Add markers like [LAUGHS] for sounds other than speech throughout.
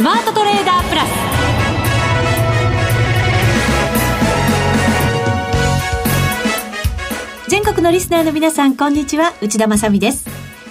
スマートトレーダープラス。全国のリスナーの皆さんこんにちは。内田まさです。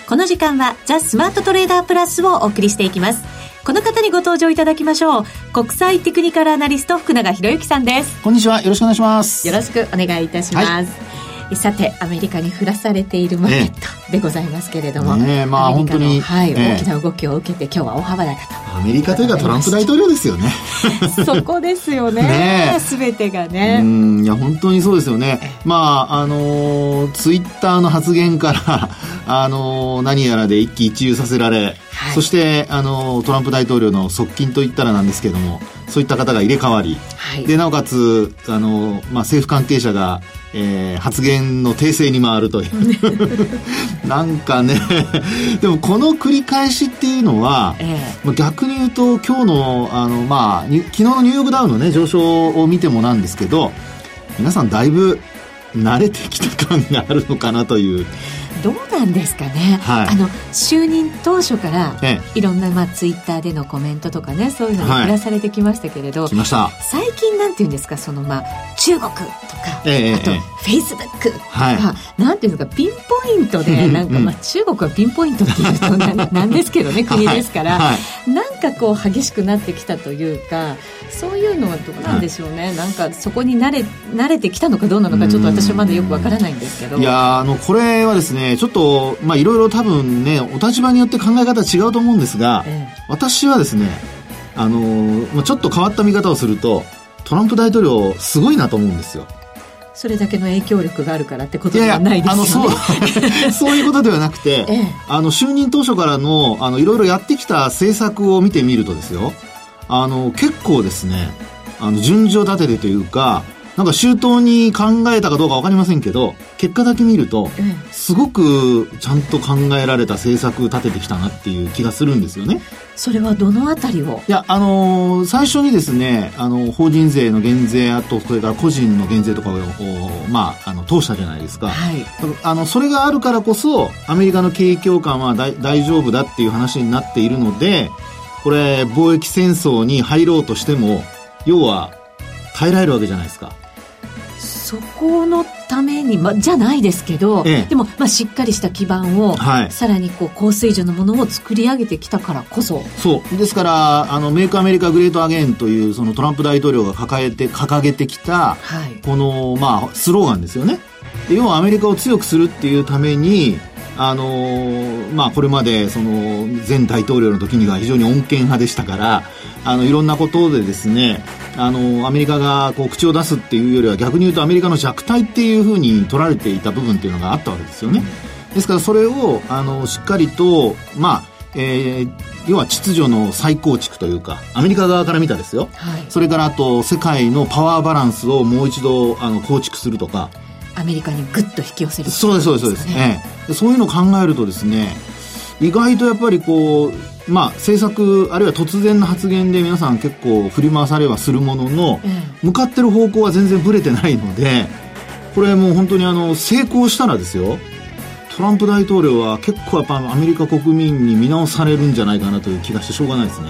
この時間はザ・スマートトレーダープラスをお送りしていきます。この方にご登場いただきましょう。国際テクニカルアナリスト福永博之さんです。こんにちは。よろしくお願いします。よろしくお願いいたします、はいさてアメリカに降らされているマーケットでございますけれども、ねまあ、本当に、はい、大きな動きを受けて今日は大幅高とアメリカというかトランプ大統領ですよね。[LAUGHS] そこですよね。ね全てがね。うんいや本当にそうですよね。まああのツイッターの発言からあの何やらで一喜一憂させられ、はい、そしてあのトランプ大統領の側近といったらなんですけれどもそういった方が入れ替わり、はい、でなおかつあの、まあ、政府関係者がえー、発言の訂正に回るという。[LAUGHS] なんかねでもこの繰り返しっていうのは、ええ、逆に言うと今日のあの、まあ、昨日のニューヨークダウの、ね、上昇を見てもなんですけど皆さんだいぶ慣れてきた感があるのかなというどうなんですかね、はい、あの就任当初から、ええ、いろんな、まあ、ツイッターでのコメントとかねそういうのに暮らされてきましたけれど、はい、最近なんていうんですか？その、まあ、中国とか、え、あと、フェイスブックとか、はい、なんていうんですか？ピンポイントでなんか、まあ、中国はピンポイントっていうとななんですけどね [LAUGHS] 国ですから、はい、なんかこう激しくなってきたというかそういうのはどうなんでしょうね、はい、なんかそこに慣れ慣れてきたのかどうなのかちょっと私はまだよくわからないんですけど。いやあのこれはですねちょっとまあいろいろ多分ねお立場によって考え方違うと思うんですが、ええ、私はですねあのちょっと変わった見方をするとトランプ大統領すごいなと思うんですよ。それだけの影響力があるからってことではないですよね。いやいやそう [LAUGHS] そういうことではなくて、ええ、あの就任当初からのあのいろいろやってきた政策を見てみるとですよ。あの、結構ですね、あの、順序立ててというか、なんか周到に考えたかどうかわかりませんけど、結果だけ見ると、すごくちゃんと考えられた政策立ててきたなっていう気がするんですよね。それはどのあたりを？いや、あのー、最初にですね、あの、法人税の減税、あと、それから個人の減税とかを、まあ、あの、通したじゃないですか。はい。あの、それがあるからこそ、アメリカの景気況感は大丈夫だっていう話になっているので、これ貿易戦争に入ろうとしても要は耐えられるわけじゃないですかそこのために、ま、じゃないですけど、ええ、でも、まあ、しっかりした基盤を、はい、さらにこう高水準のものを作り上げてきたからこそ。そう。ですからあのメイクアメリカグレートアゲインというそのトランプ大統領が抱えて掲げてきた、はい、この、まあ、スローガンですよね。要はアメリカを強くするっていうためにあのー、まあ、これまでその前大統領の時には非常に穏健派でしたからあのいろんなことでですねあのアメリカがこう口を出すっていうよりは逆に言うとアメリカの弱体っていうふうに取られていた部分っていうのがあったわけですよね。ですからそれをあのしっかりと、まあえー、要は秩序の再構築というかアメリカ側から見たですよ、はい、それからあと世界のパワーバランスをもう一度あの構築するとか。アメリカにぐっと引き寄せる、そうですそうですそうです、ね、え。え、そういうのを考えるとですね意外とやっぱりこうまあ政策あるいは突然の発言で皆さん結構振り回されはするものの、向かってる方向は全然ぶれてないのでこれもう本当にあの成功したらですよトランプ大統領は結構やっぱアメリカ国民に見直されるんじゃないかなという気がしてしょうがないですね。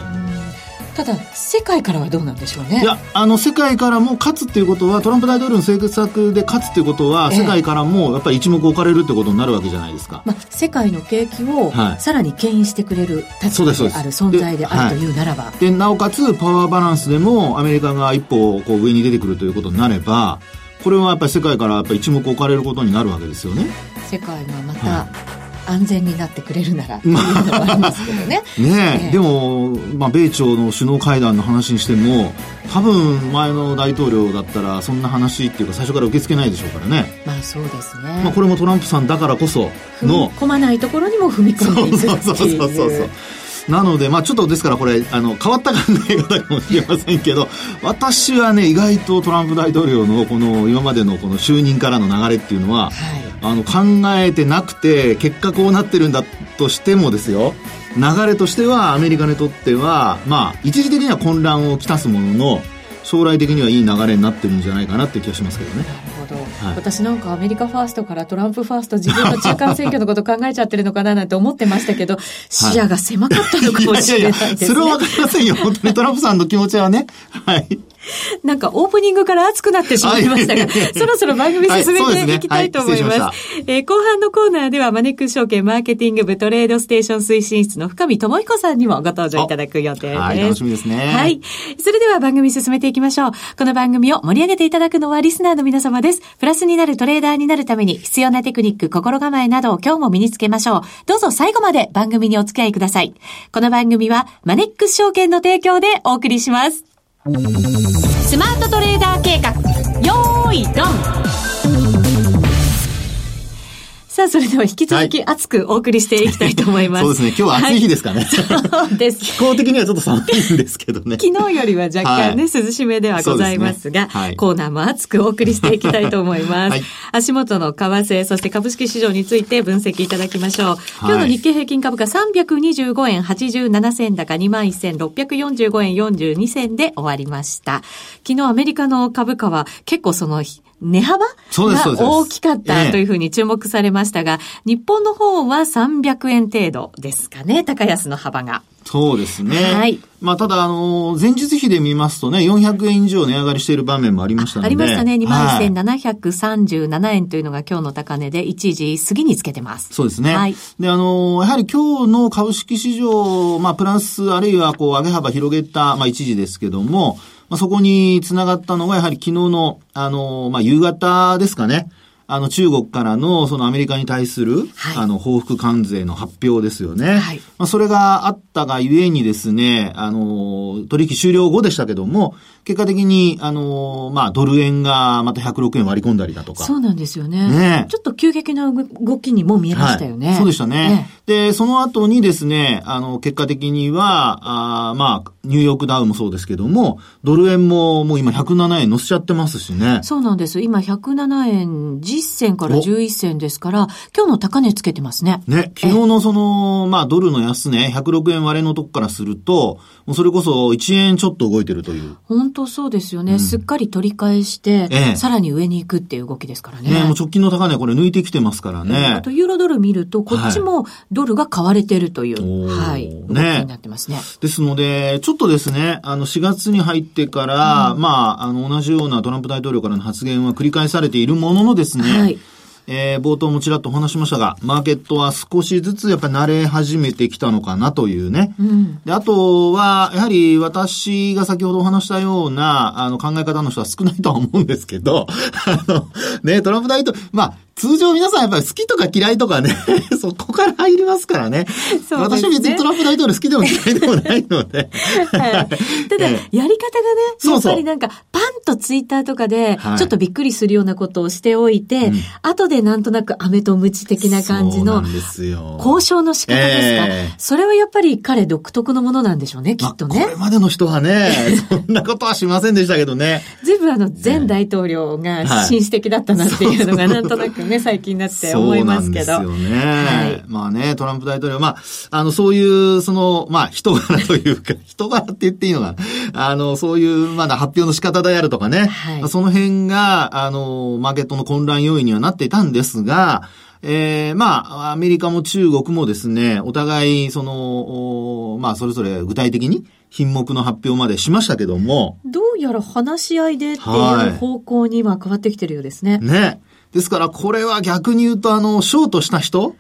ただ世界からはどうなんでしょうね。いやあの世界からも勝つっていうことはトランプ大統領の政策で勝つっていうことは、え世界からもやっぱり一目置かれるってことになるわけじゃないですか、まあ、世界の景気をさらに牽引してくれる立場である存在であるというならば。でなおかつパワーバランスでもアメリカが一歩こう上に出てくるということになればこれはやっぱり世界からやっぱり一目置かれることになるわけですよね。世界がまた、はい安全になってくれるならっていうのはありますけどね。[LAUGHS] ねえ、でも、まあ、米朝の首脳会談の話にしても多分前の大統領だったらそんな話っていうか最初から受け付けないでしょうからね。まあそうですね。まあこれもトランプさんだからこその。踏み込まないところにも踏み込んでいくっていう。そうそうそうそうそう。なので、まあちょっとですからこれ、あの、変わった考え方かもしれませんけど、私はね、意外とトランプ大統領のこの今までのこの就任からの流れっていうのは、はい、あの、考えてなくて、結果こうなってるんだとしてもですよ、流れとしてはアメリカにとっては、まあ、一時的には混乱をきたすものの、将来的にはいい流れになってるんじゃないかなっていう気がしますけどね。なるほど。はい、私なんかアメリカファーストからトランプファースト自分の中間選挙のこと考えちゃってるのかななんて思ってましたけど、視野が狭かったのかもしれないですね。それはわかりませんよ。本当にトランプさんの気持ちはね。はい。[LAUGHS] なんかオープニングから熱くなってしまいましたが、[LAUGHS] そろそろ番組進めていきたいと思います。はい、えー、後半のコーナーではマネックス証券マーケティング部トレードステーション推進室の深見智彦さんにもご登場いただく予定です。はい、楽しみですね。はい。それでは番組進めていきましょう。この番組を盛り上げていただくのはリスナーの皆様です。プラスになるトレーダーになるために必要なテクニック、心構えなどを今日も身につけましょう。どうぞ最後まで番組にお付き合いください。この番組はマネックス証券の提供でお送りします。スマートトレーダー計画、よーい、ドン。さあ、それでは引き続き熱くお送りしていきたいと思います。[LAUGHS] そうですね。今日は暑い日ですかね。はい、そうです。気候的にはちょっと寒いんですけどね。昨日よりは若干ね、はい、涼しめではございますが、すねはい、コーナーも熱くお送りしていきたいと思います。[LAUGHS] 足元の為替、そして株式市場について分析いただきましょう。今日の日経平均株価325円87銭高21,645円42銭で終わりました。昨日アメリカの株価は結構その値幅が大きかったというふうに注目されましたが、日本の方は300円程度ですかね、高安の幅が。そうですね。はい。まあ、ただ、あの、前日比で見ますとね、400円以上値上がりしている場面もありましたので。ありましたね。21,737円というのが今日の高値で、1時過ぎにつけてます。そうですね。はい。で、あの、やはり今日の株式市場、まあ、プラス、あるいは、こう、上げ幅広げた、まあ、1時ですけども、まあ、そこにつながったのが、やはり昨日の、あの、まあ、夕方ですかね。あの、中国からの、そのアメリカに対する、はい、あの、報復関税の発表ですよね。はい。まあ、それがあったがゆえにですね、あの、取引終了後でしたけども、結果的に、あの、まあ、ドル円がまた106円割り込んだりだとか。そうなんですよね。ねちょっと急激な動きにも見えましたよね。はい、そうでしたね。ねで、その後にですね、あの、結果的には、あまあ、ニューヨークダウもそうですけども、ドル円ももう今107円乗せちゃってますしね。そうなんです。今107円10銭から11銭ですから、今日の高値つけてますね。ね、昨日のその、まあ、ドルの安値、106円割れのとこからすると、もうそれこそ1円ちょっと動いてるという。本当そうですよね。うん、すっかり取り返して、ええ、さらに上に行くっていう動きですからね。ねもう直近の高値これ抜いてきてますからね。あと、ユーロドル見ると、こっちもドルが買われてるという、はい、動きになってますね。ですので、ちょっとですね、あの、4月に入ってから、うん、まあ、あの、同じようなトランプ大統領からの発言は繰り返されているもののですね、はいえー、冒頭もちらっとお話しましたが、マーケットは少しずつやっぱり慣れ始めてきたのかなというね。うん、であとは、やはり私が先ほどお話したような、あの考え方の人は少ないとは思うんですけど、[LAUGHS] あの、ね、トランプ大統領、まあ、通常皆さんやっぱり好きとか嫌いとかね、[LAUGHS] そこから入りますからね。ね。私は別にトランプ大統領好きでも嫌いでもないので。はい、ただ、やり方がね、やっぱりなんか、パンとツイッターとかで、ちょっとびっくりするようなことをしておいて、はい、後でなんとなく飴とムチ的な感じの、交渉の仕方ですか、えー、それはやっぱり彼独特のものなんでしょうね、きっとね。これまでの人はね、[LAUGHS] そんなことはしませんでしたけどね。随分あの、前大統領が紳士的だったなっていうのがなんとなくね、最近になって思いますけど。そうなんですよね。はい、まあね、トランプ大統領、まあ、あの、そういう、その、まあ、人柄 [LAUGHS] というか、人柄って言っていいのかな。あの、そういう、まだ発表の仕方であるとかね。はい、その辺が、あの、マーケットの混乱要因にはなっていたんですが、ええー、まあ、アメリカも中国もですね、お互い、その、まあ、それぞれ具体的に品目の発表までしましたけども。どうやら話し合いでっていう方向には変わってきてるようですね。ね。ですから、これは逆に言うと、あの、ショートした人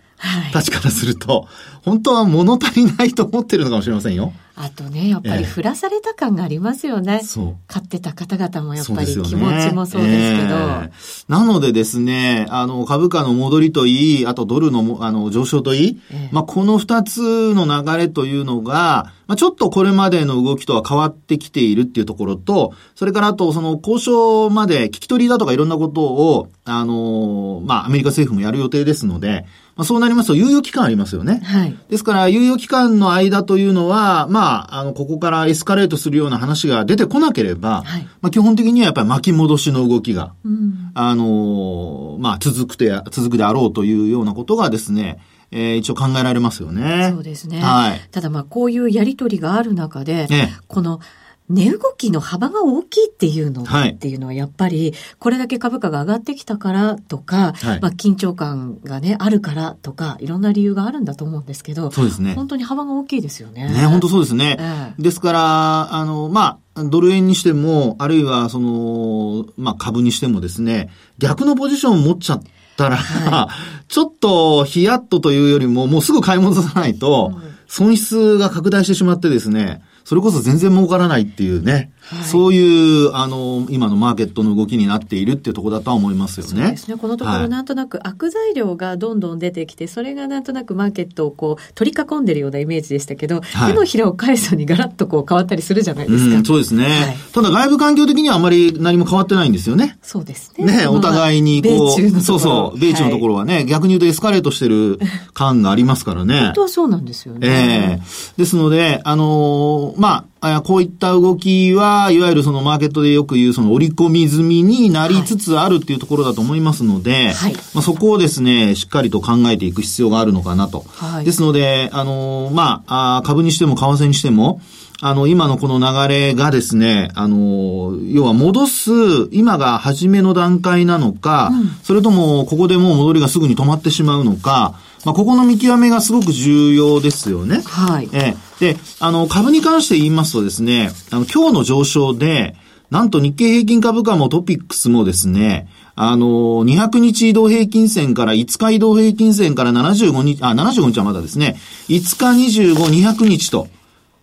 たちからすると、本当は物足りないと思ってるのかもしれませんよ。あとね、やっぱり振らされた感がありますよね。そう。買ってた方々もやっぱり気持ちもそうですけど。えー、なのでですね、あの、株価の戻りといい、あとドルのあの上昇といい、えー、まあ、この二つの流れというのが、まあ、ちょっとこれまでの動きとは変わってきているっていうところと、それからあと、その交渉まで聞き取りだとかいろんなことを、あの、まあ、アメリカ政府もやる予定ですので、まあ、そうなりますと猶予期間ありますよね。はい。ですから、猶予期間の間というのは、まあ、あの、ここからエスカレートするような話が出てこなければ、はい、まあ、基本的にはやっぱり巻き戻しの動きが、うん、あの、まあ、続くて、続くであろうというようなことがですね、えー、一応考えられますよね。そうですね。はい。ただまあ、こういうやりとりがある中で、ね、この、値動きの幅が大きいっていうのっていうのはやっぱり、これだけ株価が上がってきたからとか、はい、まあ緊張感がね、あるからとか、いろんな理由があるんだと思うんですけど、そうですね。本当に幅が大きいですよね。ね、本当そうですね。えー、ですから、あの、まあ、ドル円にしても、あるいはその、まあ株にしてもですね、逆のポジションを持っちゃったら、はい、[LAUGHS] ちょっとヒヤッとというよりも、もうすぐ買い戻さないと、損失が拡大してしまってですね、それこそ全然儲からないっていうね、はい、そういう、あの、今のマーケットの動きになっているっていうところだとは思いますよね。そうですね。このところなんとなく悪材料がどんどん出てきて、それがなんとなくマーケットをこう取り囲んでるようなイメージでしたけど、はい、手のひらを返すにガラッとこう変わったりするじゃないですか。うん、そうですね、はい、ただ外部環境的にはあまり何も変わってないんですよね。そうですね。ね、お互いにこう、そうそう、米中のところはね、はい、逆に言うとエスカレートしてる感がありますからね。[LAUGHS] 本当はそうなんですよね。ええー、ですので、あのー、まあ、こういった動きは、いわゆるそのマーケットでよく言うその織り込み済みになりつつあるっていうところだと思いますので、はい、まあ、そこをですね、しっかりと考えていく必要があるのかなと。はい、ですので、あの、まあ、株にしても為替にしても、あの、今のこの流れがですね、あの、要は戻す、今が初めの段階なのか、うん、それともここでもう戻りがすぐに止まってしまうのか、まあ、ここの見極めがすごく重要ですよね。はい。えで、あの、株に関して言いますとですね、あの、今日の上昇で、なんと日経平均株価もトピックスもですね、あの、200日移動平均線から5日移動平均線から75日、あ、75日はまだですね、5日25、200日と、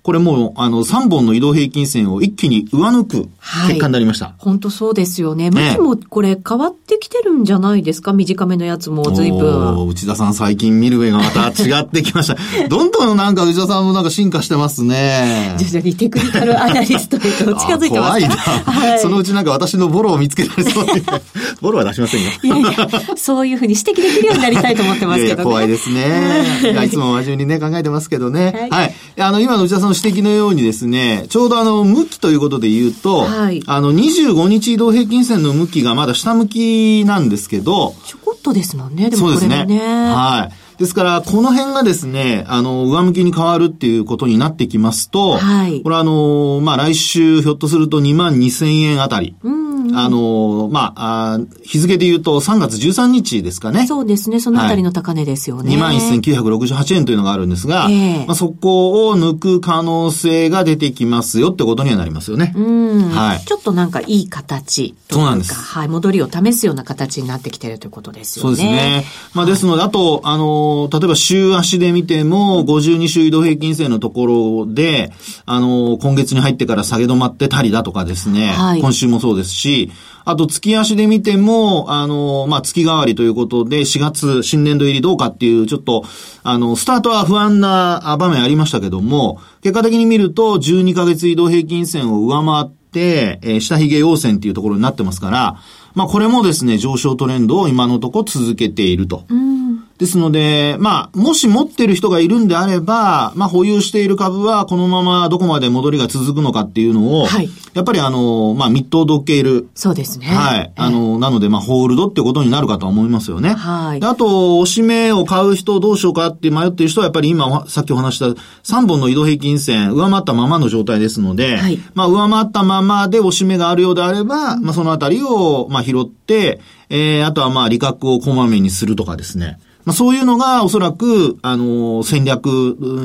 これもう、あの、3本の移動平均線を一気に上抜く結果になりました。本、当、そうですよね。向きもこれ変わってきてるんじゃないですか？短めのやつも随分。内田さん最近見る目がまた違ってきました。[LAUGHS] どんどんなんか内田さんもなんか進化してますね。徐々にテクニカルアナリストへと近づいてます怖いな、はい。そのうちなんか私のボロを見つけられそうで。[LAUGHS] ボロは出しませんよ。いやいや、そういうふうに指摘できるようになりたいと思ってますけどね。いや怖いですね。いや、いつも真面目にね、考えてますけどね。はい。はい、あの、今の内田さんの指摘のようにですね、ちょうどあの、向きということで言うと、はい、あの、25日移動平均線の向きがまだ下向きなんですけど、ちょこっとですもんね、でもこれね。そうですね。はい。ですから、この辺がですね、あの、上向きに変わるっていうことになってきますと、はい、これはあの、まあ、来週ひょっとすると2万2000円あたり。うんあの、まあ、日付で言うと3月13日ですかね。そうですね。そのあたりの高値ですよね。はい、21,968円というのがあるんですが、えー、まあ、そこを抜く可能性が出てきますよってことにはなりますよね。うん。はい。ちょっとなんかいい形そうなんです。はい。戻りを試すような形になってきてるということですよね。そうですね。まあ、ですので、あと、あの、例えば週足で見ても、52週移動平均線のところで、あの、今月に入ってから下げ止まってたりだとかですね、はい、今週もそうですし、あと月足で見ても、あの、まあ、月替わりということで、4月新年度入りどうかっていう、ちょっと、あの、スタートは不安な場面ありましたけども、結果的に見ると、12ヶ月移動平均線を上回って、えー、下髭陽線っていうところになってますから、まあ、これもですね、上昇トレンドを今のとこ続けていると。うんですので、まあ、もし持ってる人がいるんであれば、まあ、保有している株はこのままどこまで戻りが続くのかっていうのを、はい、やっぱりあの、まあ、密投どける。そうですね。はい。あの、なので、まあ、ホールドってことになるかと思いますよね。はい。あと、おしめを買う人どうしようかって迷っている人は、やっぱり今、さっきお話した3本の移動平均線、上回ったままの状態ですので、はい。まあ、上回ったままでおしめがあるようであれば、まあ、そのあたりを、まあ、拾って、えー、あとはまあ、利確をこまめにするとかですね。まあ、そういうのがおそらく、あの、戦略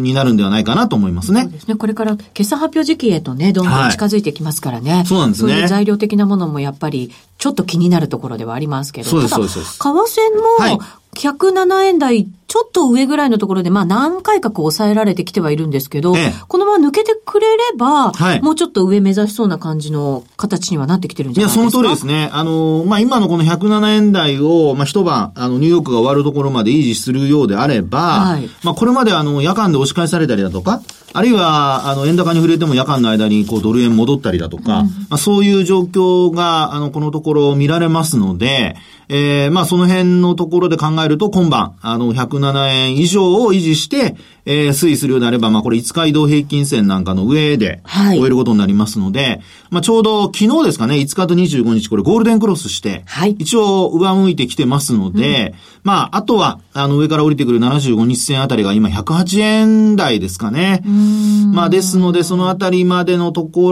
になるんではないかなと思いますね。そうですね。これから決算発表時期へとね、どんどん近づいてきますからね。はい、そうなんですね。そういう材料的なものもやっぱり、ちょっと気になるところではありますけど。そうです、そうです。為替も、107円台ちょっと上ぐらいのところで、まあ何回かこう抑えられてきてはいるんですけど、ええ、このまま抜けてくれれば、はい、もうちょっと上目指しそうな感じの形にはなってきてるんじゃないですか？いや、その通りですね。あの、まあ今のこの107円台を、まあ一晩、あの、ニューヨークが終わるところまで維持するようであれば、はい、まあこれまであの、夜間で押し返されたりだとか、あるいは、あの、円高に触れても夜間の間に、こう、ドル円戻ったりだとか、うん、まあ、そういう状況が、あの、このところ見られますので、えー、まあ、その辺のところで考えると、今晩、あの、107円以上を維持して、えー、推移するようであれば、まあ、これ5日移動平均線なんかの上で、終えることになりますので、はい、まあ、ちょうど昨日ですかね、5日と25日、これゴールデンクロスして、はい、一応上向いてきてますので、うん、まあ、あとは、あの、上から降りてくる75日線あたりが今108円台ですかね。うんまあですので、そのあたりまでのとこ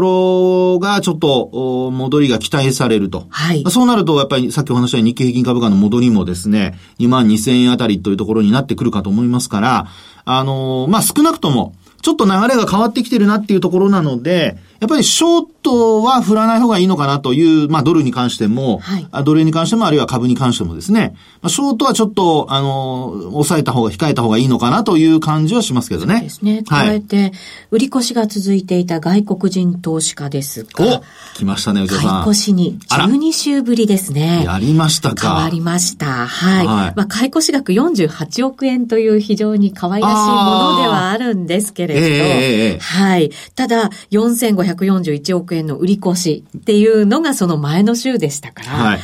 ろがちょっと戻りが期待されると。はい。そうなると、やっぱりさっきお話した日経平均株価の戻りもですね、2万2000円あたりというところにななってくるかと思いますから、あのー、まあ少なくとも、ちょっと流れが変わってきてるなっていうところなので、やっぱりショートは振らない方がいいのかなという、まあドルに関しても、はい、ドル円に関しても、あるいは株に関してもですね、まあ、ショートはちょっと、あの、抑えた方が、控えた方がいいのかなという感じはしますけどね。そうですね。加えて、はい、売り越しが続いていた外国人投資家ですが、お来ましたね、内田さん。買い越しに12週ぶりですね。やりましたか。変わりました。はい。はい、まあ買い越し額48億円という非常に可愛らしいものではあるんですけれど、えー、はい。ただ、4500 141億円の売り越しっていうのがその前の週でしたから、はい、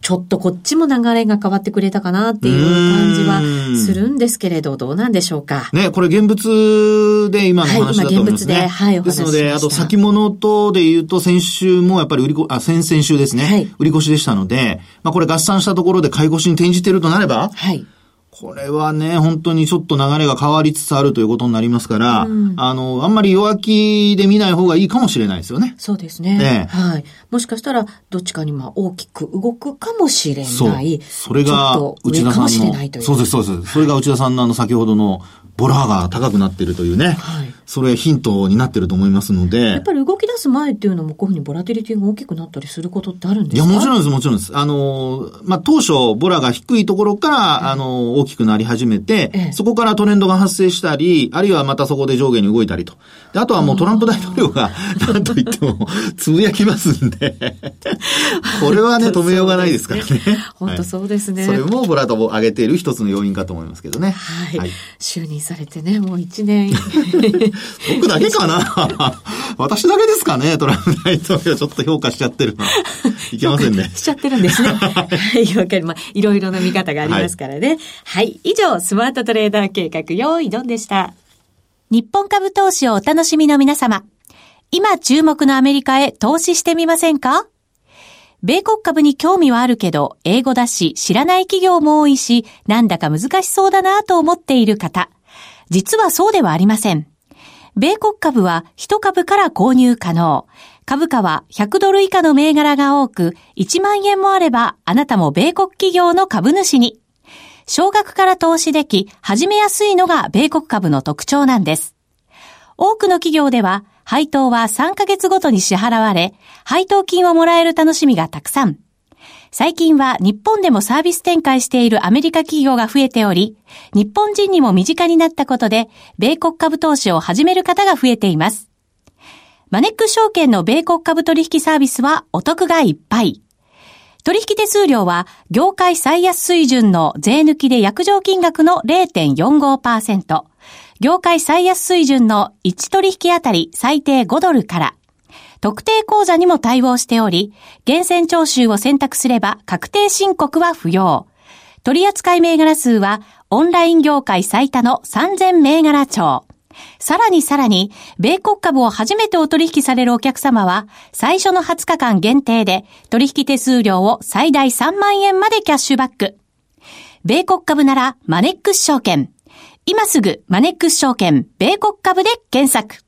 ちょっとこっちも流れが変わってくれたかなっていう感じはするんですけれど、どうなんでしょうか。ね、これ現物で今の話だと思いますね。はい、今現物で、はい、お話しですので、あと先物とで言うと、先週もやっぱり売りこ、あ、先々週ですね。はい、売り越しでしたので、まあこれ合算したところで買い越しに転じてるとなれば、はい。これはね、本当にちょっと流れが変わりつつあるということになりますから、うん、あの、あんまり弱気で見ない方がいいかもしれないですよね。そうですね。ねはい。もしかしたら、どっちかにまあ大きく動くかもしれない。そう。それが、内田さんの。そうです、そうです。それが内田さんのあの、先ほどの、ボラが高くなっているというね、はい、それヒントになってると思いますので。やっぱり動き出す前っていうのもこういうふうにボラティリティが大きくなったりすることってあるんですか？いや、もちろんです、もちろんです。あの、まあ、当初、ボラが低いところから、あの、大きくなり始めて、ええ、そこからトレンドが発生したり、あるいはまたそこで上下に動いたりと。であとはもうトランプ大統領が、[LAUGHS] なんと言っても、つぶやきますんで、[LAUGHS] これはね、止めようがないですからね。本当そうですね。それもボラと上げている一つの要因かと思いますけどね。はい。はい、就任されてね、もう一年。[LAUGHS] 僕だけかな？[LAUGHS] 私だけですかね？トランプ大統領ちょっと評価しちゃってるの。[LAUGHS] いけませんね。しちゃってるんですね。はい、わかりまいろいろな見方がありますからね。はい、はい。以上、スマートトレーダー計画、用意ドンでした。日本株投資をお楽しみの皆様。今注目のアメリカへ投資してみませんか？米国株に興味はあるけど、英語だし、知らない企業も多いし、なんだか難しそうだなと思っている方。実はそうではありません。米国株は1株から購入可能。株価は100ドル以下の銘柄が多く、1万円もあればあなたも米国企業の株主に。少額から投資でき、始めやすいのが米国株の特徴なんです。多くの企業では、配当は3ヶ月ごとに支払われ、配当金をもらえる楽しみがたくさん。最近は日本でもサービス展開しているアメリカ企業が増えており、日本人にも身近になったことで、米国株投資を始める方が増えています。マネック証券の米国株取引サービスはお得がいっぱい。取引手数料は業界最安水準の税抜きで約定金額の0.45%、業界最安水準の1取引あたり最低5ドルから、特定口座にも対応しており、厳選徴収を選択すれば確定申告は不要。取扱銘柄数はオンライン業界最多の3000銘柄帳。さらにさらに、米国株を初めてお取引されるお客様は、最初の20日間限定で、取引手数料を最大3万円までキャッシュバック。米国株なら、マネックス証券。今すぐ、マネックス証券、米国株で検索。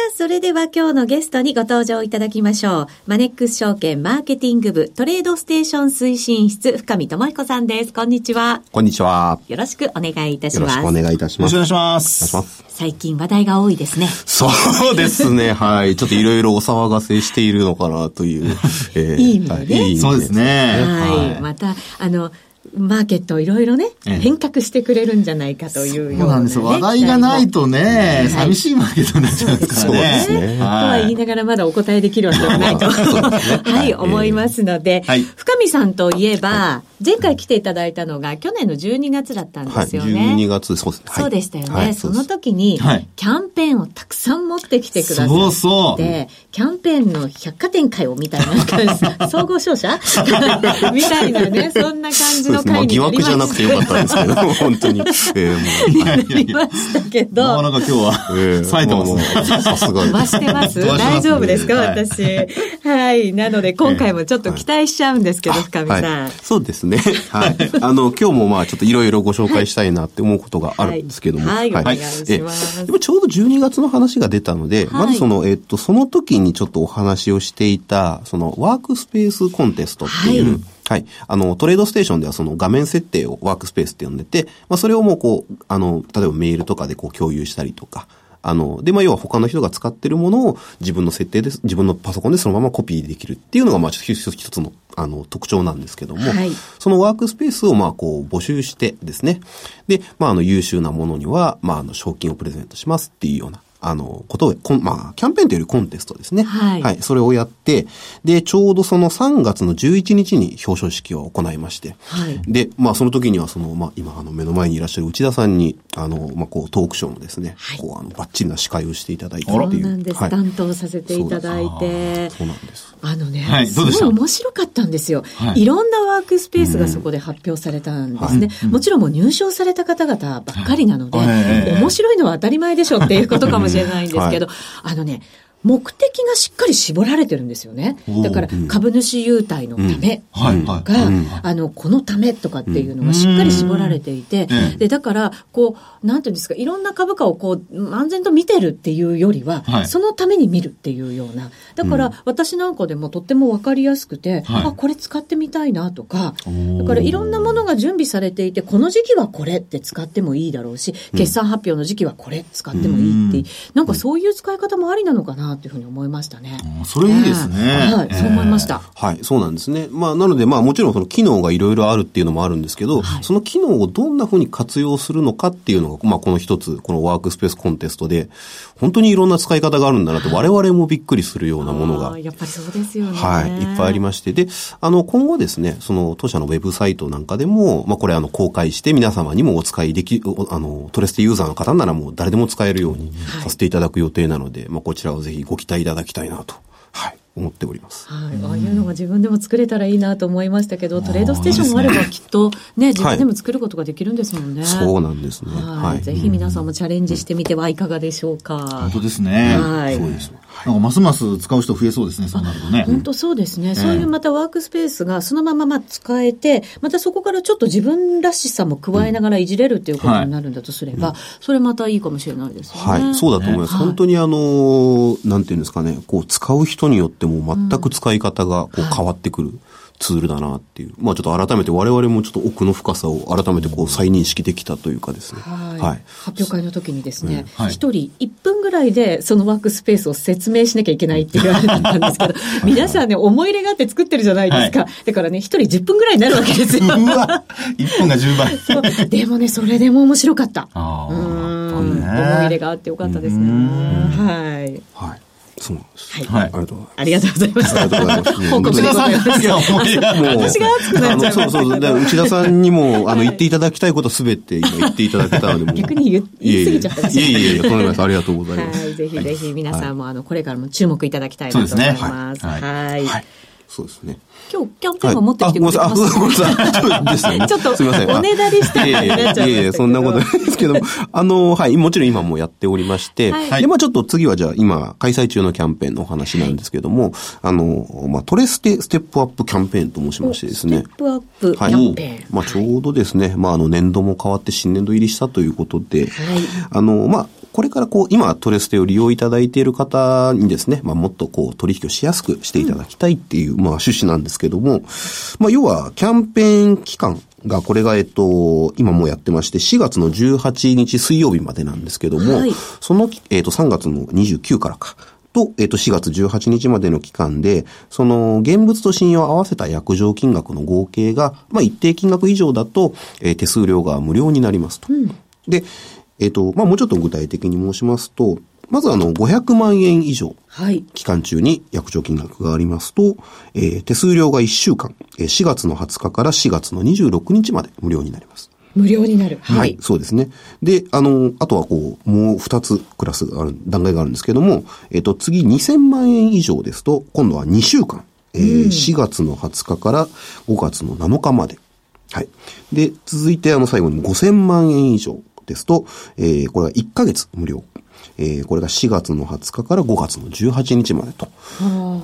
さあ、それでは今日のゲストにご登場いただきましょう。マネックス証券マーケティング部トレードステーション推進室深見智彦さんです。こんにちは。こんにちは。よろしくお願いいたします。よろしくお願いいたします。よろしくお願いします。最近話題が多いですね。そうですね。はい。[LAUGHS] ちょっといろいろお騒がせしているのかなという。[LAUGHS] えー、いい意味でね。いいそうですね。はい。また、あの、マーケットをいろいろね、変革してくれるんじゃないかというような、ね、そうなんですよ。話題がないとね、寂しいマーケットになっちゃうからね。そうですね。とは言いながらまだお答えできるわけがないと、[LAUGHS] はい、思いますので、深見さんといえば、前回来ていただいたのが去年の12月だったんですよね。12月、そうですね。そうでしたよね。その時に、キャンペーンをたくさん持ってきてくださって、そうそうキャンペーンの百貨店会をみたいな感じ、[LAUGHS] 総合商社？[LAUGHS] みたいなね、そんな感じの会になりました。疑惑じゃなくてよかったんですけど、[LAUGHS] 本当に。えー、もう。なりましたけど。なかなか今日は、えー、冴えてますね。さすが増してます大丈夫ですか、私。はい。なので、今回もちょっと期待しちゃうんですけど、深見さん。そうですね。[LAUGHS] はい。[LAUGHS] あの、今日もまあ、ちょっといろいろご紹介したいなって思うことがあるんですけども。はい。はい。お願いします。でもちょうど12月の話が出たので、まずその、えっと、その時にちょっとお話をしていた、その、ワークスペースコンテストっていう、はい。あの、トレードステーションではその画面設定をワークスペースって呼んでて、まあ、それをもうこう、あの、例えばメールとかでこう共有したりとか、あの、で、まあ、要は他の人が使ってるものを自分の設定で、自分のパソコンでそのままコピーできるっていうのが、まあ、一つ一つの、あの、特徴なんですけども、はい、そのワークスペースを、まあ、こう、募集してですね、で、まあ、あの、優秀なものには、まあ、あの、賞金をプレゼントしますっていうような、あの、ことを、まあ、キャンペーンというよりコンテストですね。はい。はい。それをやって、で、ちょうどその3月の11日に表彰式を行いまして、はい。で、まあ、その時にはその、まあ、今、あの、目の前にいらっしゃる内田さんに、あの、まあ、こう、トークショーのですね、はい、こう、あの、バッチリな司会をしていただいてっていう。そうなんです。はい、担当させていただいて。そうなんです。あのね、はい、すごい面白かったんですよ。はい。いろんなワークスペースがそこで発表されたんですね。うん、もちろんもう入賞された方々ばっかりなので、面白いのは当たり前でしょっていうことかもしれないんですけど、あのね、目的がしっかり絞られてるんですよね。だから株主優待のためが、あの、このためとかっていうのがしっかり絞られていて、で、だから、こう、なんていうんですか、いろんな株価をこう、安全と見てるっていうよりは、そのために見るっていうような。だから、私なんかでもとってもわかりやすくて、あ、これ使ってみたいなとか、だからいろんなものが準備されていて、この時期はこれって使ってもいいだろうし、決算発表の時期はこれ使ってもいいって、なんかそういう使い方もありなのかななっていうふうに思いましたね。それいいですね。はい、そう思いました。はい、そうなんですね。まあ、なので、まあ、もちろんその機能がいろいろあるっていうのもあるんですけど、はい、その機能をどんなふうに活用するのかっていうのが、まあ、この一つ、このワークスペースコンテストで、本当にいろんな使い方があるんだなと、我々もびっくりするようなものが。やっぱりそうですよね。はい、いっぱいありまして。で、あの、今後ですね、その当社のウェブサイトなんかでも、まあ、これあの、公開して皆様にもお使いでき、あの、トレステユーザーの方ならもう誰でも使えるようにさせていただく予定なので、はい、まあ、こちらをぜひご期待いただきたいなと。はい。思っております。はい。ああいうのが自分でも作れたらいいなと思いましたけど、トレードステーションがあればきっとね、自分でも作ることができるんですもんね。そうなんですね。はい。ぜひ皆さんもチャレンジしてみてはいかがでしょうか。本当ですね。はい。そうです。なんかますます使う人増えそうですね、そうなるとね。本当そうですね。そういうまたワークスペースがそのままま使えて、またそこからちょっと自分らしさも加えながらいじれるっていうことになるんだとすれば、それまたいいかもしれないですね。はい。そうだと思います。本当にあの、なんていうんですかね、こう使う人によっても全く使い方がこう変わってくる。ツールだなっていう。まあちょっと改めて我々もちょっと奥の深さを改めてこう再認識できたというかですね。はい。はい、発表会の時にですね、一、うんはい、人1分ぐらいでそのワークスペースを説明しなきゃいけないって言われたんですけど、[LAUGHS] 皆さんね、思い入れがあって作ってるじゃないですか。はい、だからね、一人10分ぐらいになるわけですよ。うわ !1 分が10倍。そう。でもね、それでも面白かった。あうん。思い入れがあってよかったですね。はい。はい。そうなんです。はい。ありがとうございます。ありがとうございます。報告でございます。私が熱くなっちゃう。そうそう。内田さんにも、あの、言っていただきたいことすべて今言っていただけたので、逆に言い過ぎちゃったいえいえいえ、とんでもない。ありがとうございます。はい。ぜひぜひ皆さんも、あの、これからも注目いただきたいなと思います。はい。そうですね。今日、キャンペーンを持ってきてくれてます、はい、ごめんなさい。ちょっと、すみません。おねだりしたいやいやいや、そんなことないですけど。も、あの、はい、もちろん今もやっておりまして、はい、で、まあちょっと次はじゃあ今、開催中のキャンペーンのお話なんですけども、はい、あの、まあトレステステップアップキャンペーンと申しましてですね。ステップアップキャンペーン。はい、まあちょうどですね、まああの、年度も変わって新年度入りしたということで、はい、あの、まあ、これからこう、今トレステを利用いただいている方にですね、まあ、もっとこう、取引をしやすくしていただきたいっていう、まあ、趣旨なんですけども、まあ、要は、キャンペーン期間が、これが、えっと、今もうやってまして、4月の18日水曜日までなんですけども、はい、その、えっと、3月の29からか、と、えっ、と、4月18日までの期間で、その、現物と信用を合わせた約定金額の合計が、まあ、一定金額以上だと、えー、手数料が無料になりますと。うん、で、えっ、と、まあ、もうちょっと具体的に申しますと、まずあの、500万円以上、期間中に約定金額がありますと、えー、手数料が1週間、4月の20日から4月の26日まで無料になります。無料になる。はい、はい。そうですね。で、あの、あとはこう、もう二つクラスがある、段階があるんですけども、えっ、と、次2000万円以上ですと、今度は2週間。えー、うん、4月の20日から5月の7日まで。はい。で、続いてあの最後に5000万円以上ですと、えー、これは1ヶ月無料。えー、これが4月の20日から5月の18日までと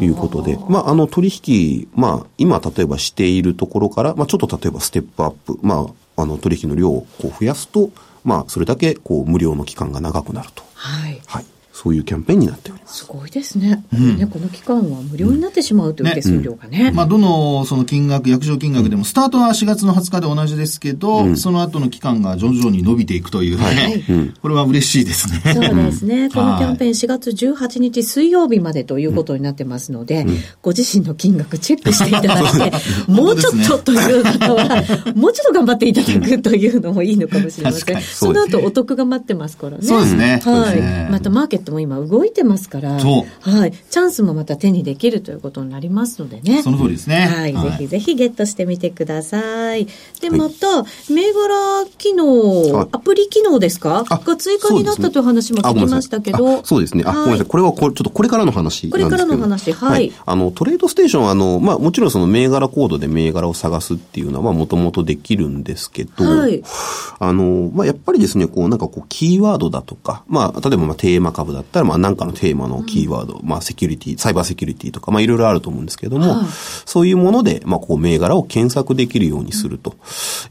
いうことで、まあ、あの取引、まあ、今例えばしているところから、まあ、ちょっと例えばステップアップ、まあ、あの取引の量をこう増やすと、まあ、それだけこう無料の期間が長くなると。はい。はい。そういうキャンペーンになっております。すごいですね。うん、ねこの期間は無料になってしまうという手数料がね。ねまあ、どのその金額、約定金額でも、スタートは4月の20日で同じですけど、うん、その後の期間が徐々に伸びていくというね、はい、これは嬉しいですね。そうですね。このキャンペーン4月18日水曜日までということになってますので、ご自身の金額チェックしていただいて、もうちょっとという方は、もうちょっと頑張っていただくというのもいいのかもしれません。その後お得が待ってますからね。そうですね。はい。またマーケットも今動いてますから、はい、チャンスもまた手にできるということになりますのでね。その通りですね。はい、はい、ぜひぜひゲットしてみてください。で、また、銘柄機能、アプリ機能ですか？が追加になったという話も聞きましたけど。そうですね。あ、ごめんなさい。これはこれ、ちょっとこれからの話これからの話、はい。あの、トレードステーションあの、まあ、もちろんその銘柄コードで銘柄を探すっていうのは、まあ、もともとできるんですけど、はい、あの、まあ、やっぱりですね、こう、なんかこう、キーワードだとか、まあ、例えばまあ、テーマ株だったら、まあ、なんかのテーマのキーワード、うん、まあ、セキュリティ、サイバーセキュリティとか、まあ、いろいろあると思うんですけども、はい、そういうもので、まあ、こう、銘柄を検索できるようにすると、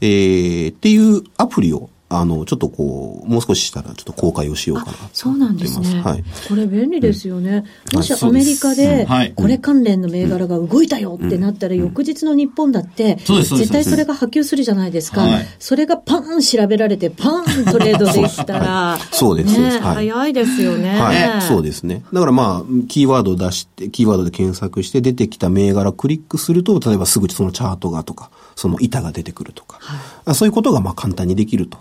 えー、っていうアプリをあの、ちょっとこう、もう少ししたらちょっと公開をしようかなそうなんですね。はい。これ便利ですよね。うん、もしアメリカで、これ関連の銘柄が動いたよってなったら、翌日の日本だって、絶対それが波及するじゃないですか。それがパン調べられて、パントレードできたら、[LAUGHS] そうです、ね、早いですよね。はい。そうですね。だからまあ、キーワードを出して、キーワードで検索して出てきた銘柄クリックすると、例えばすぐそのチャートがとか、その板が出てくるとか、はい、そういうことがまあ簡単にできると。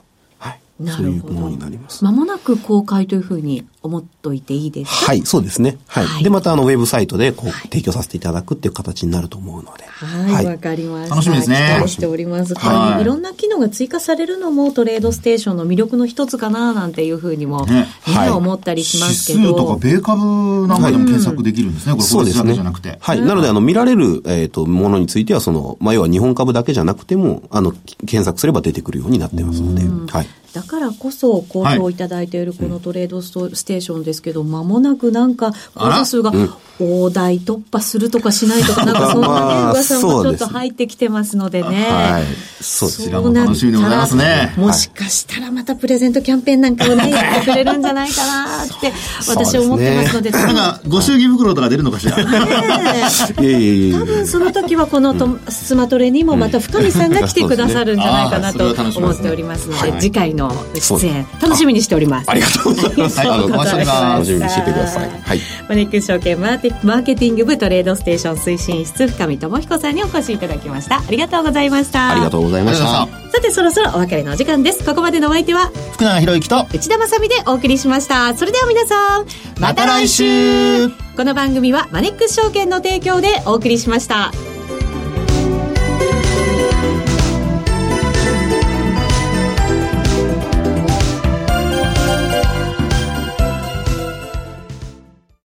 そういうものになります。まもなく公開というふうに思っといていいですか？はい、そうですね。はい。はい、で、またあの、ウェブサイトでこう、はい、提供させていただくっていう形になると思うので。はい、わ、かりました。楽しみですね。期待しております。はい。いろんな機能が追加されるのもトレードステーションの魅力の一つかななんていうふうにも、ね、はい、思ったりしますけど。指数とか米株なんかでも検索できるんですね。これ、そうですね。じゃなくて。はい。なので、あの、見られる、えっ、と、ものについては、その、まあ、要は日本株だけじゃなくても、あの、検索すれば出てくるようになってますので、はい。だからこそ好評いただいているこのトレードステーションですけど、間、もなくなんか口座数が大台突破するとかしないとか、なんかそんなね、噂もちょっと入ってきてますのでね。[LAUGHS] はい。そうちらも楽しみでございますね。もしかしたらまたプレゼントキャンペーンなんかをね、やってくれるんじゃないかなって私思ってますので。なんか、ご祝儀袋とか出るのかしら？多分その時はこのとスマトレにもまた深見さんが来てくださるんじゃないかなと思っておりますので、次回の出演楽しみにしております。ありがとうございます。[LAUGHS] はい。楽しみにしててください。はい。マネックス証券マーテマーケティング部トレードステーション推進室深見智彦さんにお越しいただきました。ありがとうございました。ありがとうございました。さてそろそろお別れのお時間です。ここまでのお相手は福永博之と内田まさでお送りしました。それでは皆さんまた来週。この番組はマネックス証券の提供でお送りしました